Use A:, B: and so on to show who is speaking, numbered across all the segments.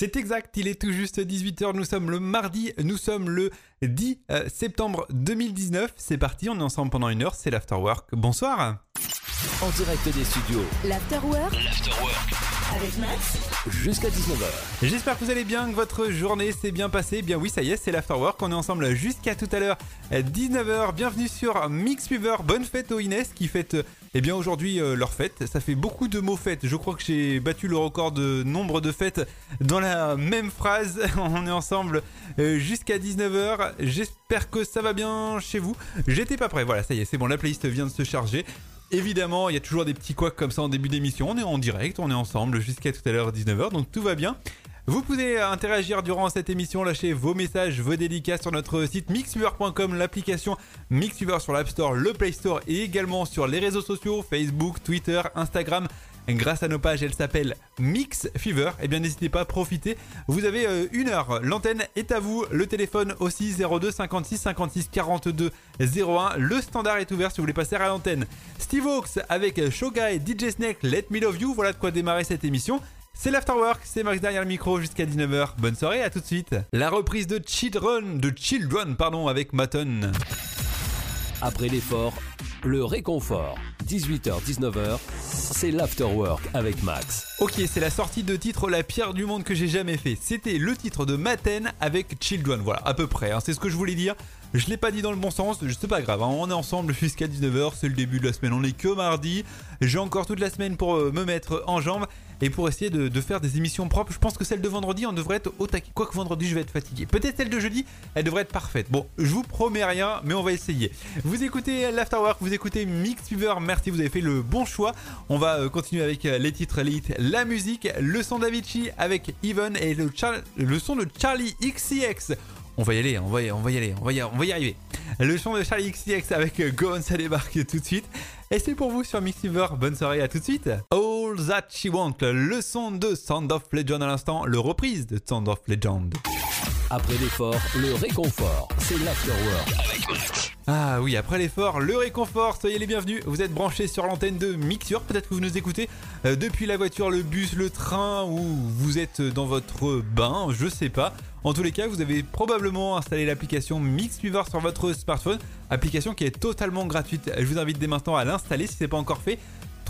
A: C'est exact, il est tout juste 18h, nous sommes le mardi, nous sommes le 10 euh, septembre 2019. C'est parti, on est ensemble pendant une heure, c'est l'Afterwork. Bonsoir
B: En direct des studios,
C: L'Afterwork
B: l'Afterwork,
C: avec Max.
B: jusqu'à 19h.
A: J'espère que vous allez bien, que votre journée s'est bien passée. Eh Bien oui, ça y est, c'est l'Afterwork, on est ensemble jusqu'à tout à l'heure, 19h. Bienvenue sur Mixweaver, bonne fête aux Inès qui fêtent eh bien aujourd'hui euh, leur fête. Ça fait beaucoup de mots fêtes, je crois que j'ai battu le record de nombre de fêtes dans la même phrase. On est ensemble euh, jusqu'à 19h. J'espère que ça va bien chez vous. J'étais pas prêt, voilà, ça y est, c'est bon, la playlist vient de se charger. Évidemment, il y a toujours des petits couacs comme ça en début d'émission. On est en direct, on est ensemble jusqu'à tout à l'heure 19h, donc tout va bien. Vous pouvez interagir durant cette émission, lâcher vos messages, vos dédicaces sur notre site mixweaver.com, l'application Mixweaver sur l'App Store, le Play Store et également sur les réseaux sociaux Facebook, Twitter, Instagram. Grâce à nos pages, elle s'appelle Mix Fever. Eh bien, n'hésitez pas à profiter. Vous avez euh, une heure. L'antenne est à vous. Le téléphone aussi 02 56 56 42 01. Le standard est ouvert si vous voulez passer à l'antenne. Steve Hawks avec Shogai, DJ Snake, Let Me Love You. Voilà de quoi démarrer cette émission. C'est l'Afterwork, c'est Max derrière le micro jusqu'à 19h. Bonne soirée, à tout de suite. La reprise de Children, de Children, pardon, avec Maton.
B: Après l'effort, le réconfort. 18h-19h, c'est l'Afterwork avec Max.
A: Ok, c'est la sortie de titre la pire du monde que j'ai jamais fait. C'était le titre de Maten avec Children. Voilà, à peu près. hein, c'est ce que je voulais dire. Je l'ai pas dit dans le bon sens, c'est pas grave. hein, on est ensemble jusqu'à 19h, c'est le début de la semaine. On est que mardi. J'ai encore toute la semaine pour euh, me mettre en jambes et pour essayer de, faire des émissions propres. Je pense que celle de vendredi, on devrait être au taquet. Quoique vendredi, je vais être fatigué. Peut-être celle de jeudi, elle devrait être parfaite. Bon, je vous promets rien, mais on va essayer. Vous écoutez l'Afterwork, vous écoutez Mixweaver. Merci, vous avez fait le bon choix. On va euh, continuer avec euh, les titres, les hits, la musique, le son d'Avicii avec Even et le, son de Charlie XCX. On va y aller, on va y, on va y aller, on va y, arriver. Le son de Charlie XCX avec Go On, ça débarque tout de suite. Et c'est pour vous sur Mixweaver. Bonne soirée, à tout de suite. All That She Want, le son de Sound of Legend à l'instant, le reprise de Sound of Legend.
B: Après l'effort, le réconfort. C'est l'Afterwork.
A: Ah oui, après l'effort, le réconfort, soyez les bienvenus. Vous êtes branchés sur l'antenne de Mixure, peut-être que vous nous écoutez euh, depuis la voiture, le bus, le train ou vous êtes dans votre bain, je sais pas. En tous les cas, vous avez probablement installé l'application Mixweaver sur votre smartphone, application qui est totalement gratuite. Je vous invite dès maintenant à l'installer si ce n'est pas encore fait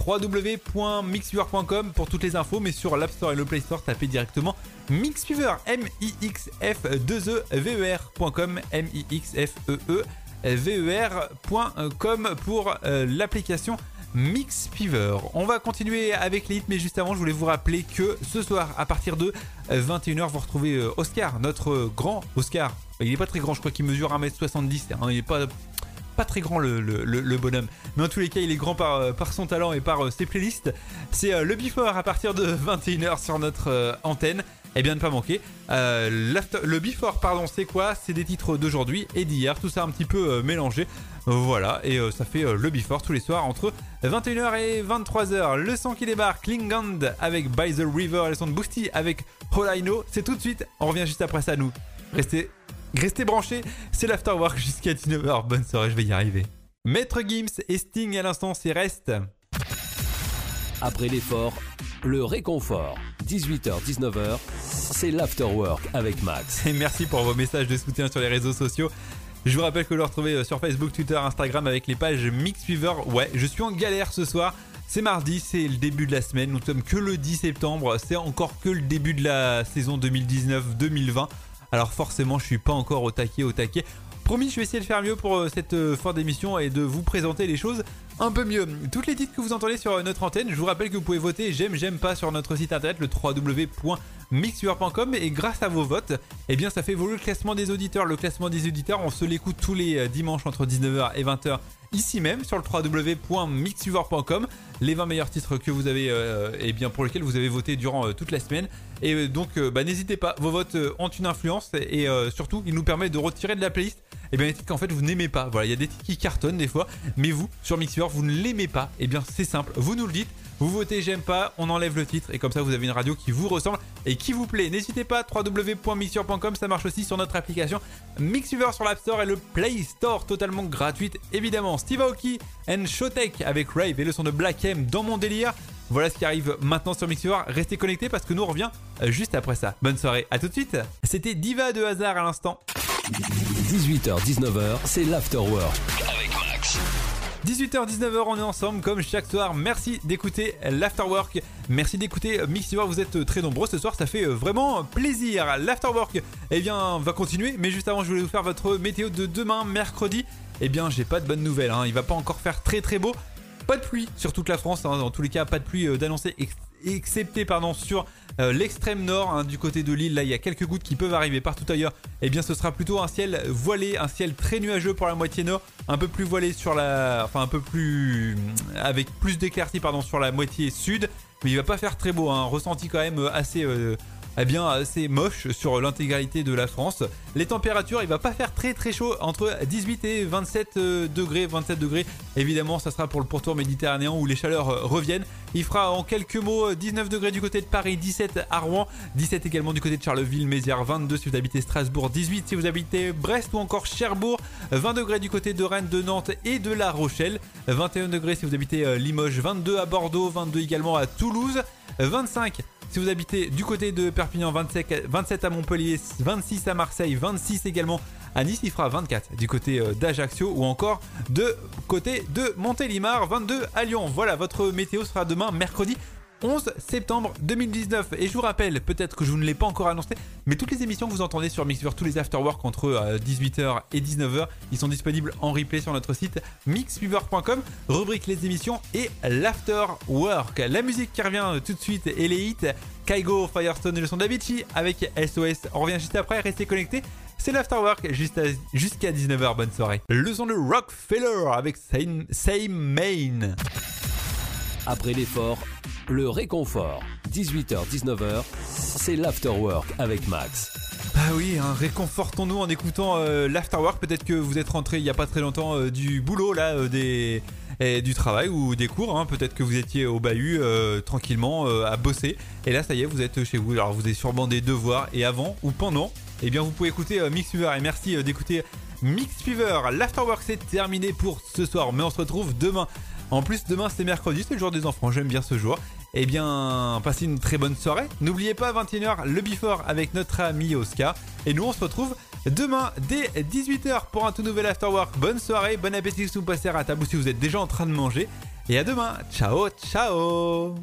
A: www.mixweaver.com pour toutes les infos, mais sur l'App Store et le Play Store, tapez directement Mixweaver, M-I-X-F-2-E-V-E-R.com, M-I-X-F-E-E, ver.com pour euh, l'application Mixweaver. On va continuer avec les hits, mais juste avant, je voulais vous rappeler que ce soir, à partir de 21h, vous retrouvez euh, Oscar, notre euh, grand Oscar. Il est pas très grand, je crois qu'il mesure 1m70, hein, il est pas pas très grand le, bonhomme. Mais en tous les cas, il est grand par, euh, son talent et par euh, ses playlists. C'est euh, le Before à partir de 21h sur notre antenne. Et bien ne pas manquer. Le Before, pardon, c'est quoi? C'est des titres d'aujourd'hui et d'hier. Tout ça un petit peu mélangé. Voilà, et ça fait le Before tous les soirs entre 21h et 23h. Le son qui débarque, Klingand avec By the River le son de Boosty avec All I. C'est tout de suite. On revient juste après ça, nous. Restez Restez branchés, c'est l'afterwork jusqu'à 19h. Bonne soirée, je vais y arriver. Maître Gims et Sting à l'instant, c'est Reste.
B: Après l'effort, le réconfort. 18h-19h, c'est l'Afterwork avec Max.
A: Et merci pour vos messages de soutien sur les réseaux sociaux. Je vous rappelle que vous le retrouvez euh, sur Facebook, Twitter, Instagram avec les pages Mixweaver. Ouais, je suis en galère ce soir. C'est mardi, c'est le début de la semaine. Nous sommes que le 10 septembre. C'est encore que le début de la saison 2019-2020. Alors forcément, je suis pas encore au taquet, au taquet. Promis, je vais essayer de faire mieux pour euh, cette euh, fin d'émission et de vous présenter les choses un peu mieux. Toutes les titres que vous entendez sur notre antenne, je vous rappelle que vous pouvez voter j'aime, j'aime pas sur notre site internet, le www.mixweaver.com et grâce à vos votes, eh bien ça fait évoluer le classement des auditeurs. Le classement des auditeurs, on se l'écoute tous les euh, dimanches entre 19h et 20h ici même sur le www.mixweaver.com. Les 20 meilleurs titres que vous avez, euh, eh bien pour lesquels vous avez voté durant euh, toute la semaine. Et euh, donc, bah, n'hésitez pas, vos votes ont une influence et surtout, ils nous permettent de retirer de la playlist et bien les titres qu'en fait vous n'aimez pas. Voilà, il y a des titres qui cartonnent des fois, mais vous, sur Mixweaver, vous ne l'aimez pas. Et bien c'est simple, vous nous le dites, vous votez j'aime pas, on enlève le titre et comme ça vous avez une radio qui vous ressemble et qui vous plaît. N'hésitez pas, www.mixweaver.com, ça marche aussi sur notre application Mixweaver sur l'App Store et le Play Store, totalement gratuite évidemment. Steve Aoki and Showtech avec Rave et le son de Black M dans mon délire. Voilà ce qui arrive maintenant sur Mixer. Restez connectés parce que nous on revient euh, juste après ça. Bonne soirée, à tout de suite. C'était Diva de hasard à l'instant.
B: 18h-19h, c'est l'afterwork.
A: 18h-19h, on est ensemble comme chaque soir. Merci d'écouter l'Afterwork. Merci d'écouter Mixiver. Vous êtes très nombreux ce soir, ça fait vraiment plaisir. L'Afterwork, eh bien, va continuer. Mais juste avant, je voulais vous faire votre météo de demain, mercredi. Eh bien, j'ai pas de bonnes nouvelles. Hein. Il va pas encore faire très très beau. Pas de pluie sur toute la France. Hein. Dans tous les cas, pas de pluie d'annoncer, excepté pardon sur euh, l'extrême nord hein, du côté de l'île. Là, il y a quelques gouttes qui peuvent arriver partout ailleurs. Eh bien, ce sera plutôt un ciel voilé, un ciel très nuageux pour la moitié nord, un peu plus voilé sur la, enfin un peu plus avec plus d'éclaircies pardon sur la moitié sud. Mais il va pas faire très beau, hein. ressenti quand même assez euh, eh bien assez moche sur l'intégralité de la France. Les températures, il va pas faire très très chaud entre 18 et 27 euh, degrés, 27 degrés. Évidemment, ça sera pour le pourtour méditerranéen où les chaleurs euh, reviennent. Il fera en quelques mots 19 euh, degrés du côté de Paris, 17 à Rouen, 17 également du côté de Charleville, Mézières, 22 si vous habitez Strasbourg, 18 si vous habitez Brest ou encore Cherbourg, 20 degrés du côté de Rennes, de Nantes et de La Rochelle, 21 degrés si vous habitez Limoges, 22 à Bordeaux, 22 également à Toulouse, 25 si vous habitez du côté de Perpignan, 27, à Montpellier, 26 à Marseille, 26 également à Nice, il fera 24 du côté euh, d'Ajaccio ou encore de côté de Montélimar, 22 à Lyon. Voilà, votre météo sera demain mercredi 11 septembre 2019. Et je vous rappelle, peut-être que je ne l'ai pas encore annoncé, mais toutes les émissions que vous entendez sur Mixfever, tous les afterwork entre 18h euh, et 19h, ils sont disponibles en replay sur notre site mixfever.com, rubrique les émissions et l'afterwork. La musique qui revient tout de suite et les hits, Kaigo, Firestone et le son d'Avicii avec SOS. On revient juste après, restez connectés. C'est l'afterwork jusqu'à 19h. Bonne soirée. Le son de Rockefeller avec Same, Same Main.
B: Après l'effort, le réconfort. 18h-19h, c'est l'afterwork avec Max.
A: Bah oui, réconfortons-nous en écoutant euh, l'afterwork. Peut-être que vous êtes rentré il n'y a pas très longtemps euh, du boulot là, euh, des du travail ou des cours. Hein. Peut-être que vous étiez au bahut tranquillement à bosser. Et là, ça y est, vous êtes chez vous. Alors, vous avez sûrement des devoirs. Et avant ou pendant, eh bien, vous pouvez écouter Mix Fever. Et merci d'écouter Mix Fever. L'afterwork, c'est terminé pour ce soir. Mais on se retrouve demain. En plus, demain, c'est mercredi. C'est le jour des enfants. J'aime bien ce jour. Eh bien, passez une très bonne soirée. N'oubliez pas, 21h, le before avec notre ami Oscar. Et nous, on se retrouve demain dès 18h pour un tout nouvel Afterwork. Bonne soirée, bon appétit si vous passez à table ou si vous êtes déjà en train de manger. Et à demain. Ciao, ciao